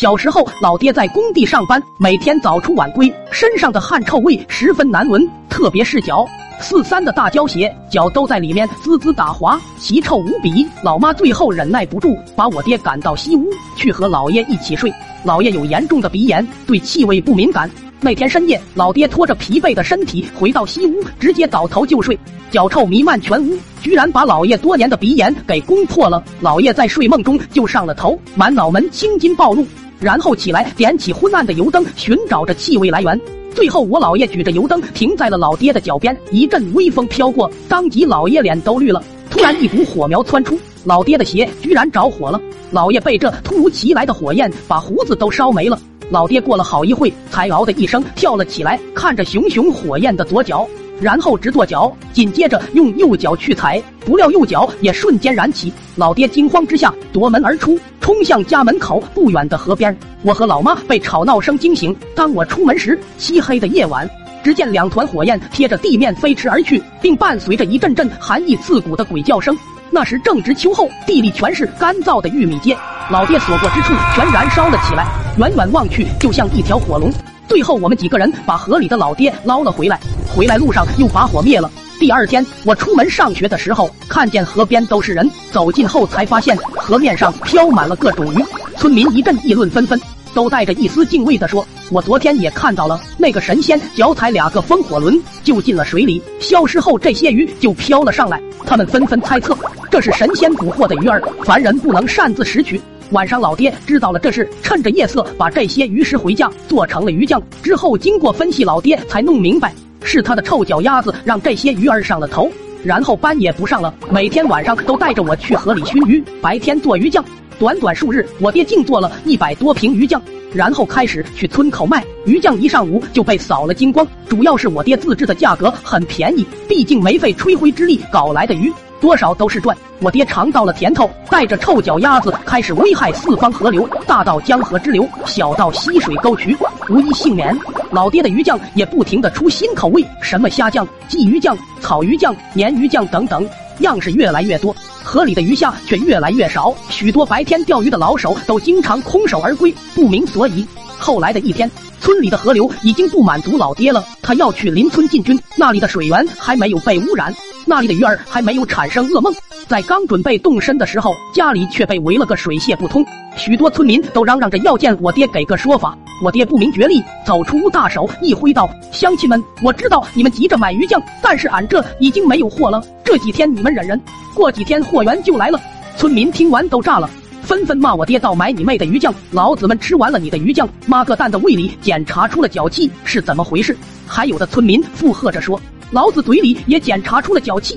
小时候，老爹在工地上班，每天早出晚归，身上的汗臭味十分难闻，特别是脚。四三的大胶鞋，脚都在里面滋滋打滑，奇臭无比。老妈最后忍耐不住，把我爹赶到西屋去和老爷一起睡。老爷有严重的鼻炎，对气味不敏感。那天深夜，老爹拖着疲惫的身体回到西屋，直接倒头就睡，脚臭弥漫全屋，居然把老爷多年的鼻炎给攻破了。老爷在睡梦中就上了头，满脑门青筋暴露，然后起来点起昏暗的油灯，寻找着气味来源。最后，我姥爷举着油灯停在了老爹的脚边，一阵微风飘过，当即老爷脸都绿了。突然，一股火苗窜出，老爹的鞋居然着火了。老爷被这突如其来的火焰把胡子都烧没了。老爹过了好一会，才嗷的一声跳了起来，看着熊熊火焰的左脚，然后直跺脚，紧接着用右脚去踩，不料右脚也瞬间燃起。老爹惊慌之下夺门而出。冲向家门口不远的河边，我和老妈被吵闹声惊醒。当我出门时，漆黑的夜晚，只见两团火焰贴着地面飞驰而去，并伴随着一阵阵寒意刺骨的鬼叫声。那时正值秋后，地里全是干燥的玉米秸，老爹所过之处全燃烧了起来，远远望去就像一条火龙。最后，我们几个人把河里的老爹捞了回来，回来路上又把火灭了。第二天，我出门上学的时候，看见河边都是人，走近后才发现河面上飘满了各种鱼。村民一阵议论纷纷，都带着一丝敬畏的说：“我昨天也看到了，那个神仙脚踩两个风火轮就进了水里，消失后这些鱼就飘了上来。”他们纷纷猜测，这是神仙捕获的鱼儿，凡人不能擅自拾取。晚上，老爹知道了这事，趁着夜色把这些鱼食回家做成了鱼酱。之后经过分析，老爹才弄明白。是他的臭脚丫子让这些鱼儿上了头，然后班也不上了，每天晚上都带着我去河里熏鱼，白天做鱼酱。短短数日，我爹竟做了一百多瓶鱼酱，然后开始去村口卖鱼酱，一上午就被扫了精光。主要是我爹自制的价格很便宜，毕竟没费吹灰之力搞来的鱼。多少都是赚，我爹尝到了甜头，带着臭脚丫子开始危害四方河流，大到江河支流，小到溪水沟渠，无一幸免。老爹的鱼酱也不停的出新口味，什么虾酱、鲫鱼酱、草鱼酱、鲶鱼酱等等，样式越来越多，河里的鱼虾却越来越少，许多白天钓鱼的老手都经常空手而归，不明所以。后来的一天，村里的河流已经不满足老爹了，他要去邻村进军，那里的水源还没有被污染。那里的鱼儿还没有产生噩梦，在刚准备动身的时候，家里却被围了个水泄不通。许多村民都嚷嚷着要见我爹，给个说法。我爹不明觉厉，走出屋，大手一挥道：“乡亲们，我知道你们急着买鱼酱，但是俺这已经没有货了。这几天你们忍忍，过几天货源就来了。”村民听完都炸了，纷纷骂我爹：“倒买你妹的鱼酱！老子们吃完了你的鱼酱，妈个蛋的胃里检查出了脚气，是怎么回事？”还有的村民附和着说。老子嘴里也检查出了脚气。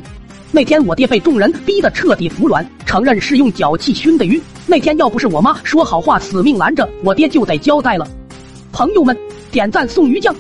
那天我爹被众人逼得彻底服软，承认是用脚气熏的鱼。那天要不是我妈说好话，死命拦着，我爹就得交代了。朋友们，点赞送鱼酱。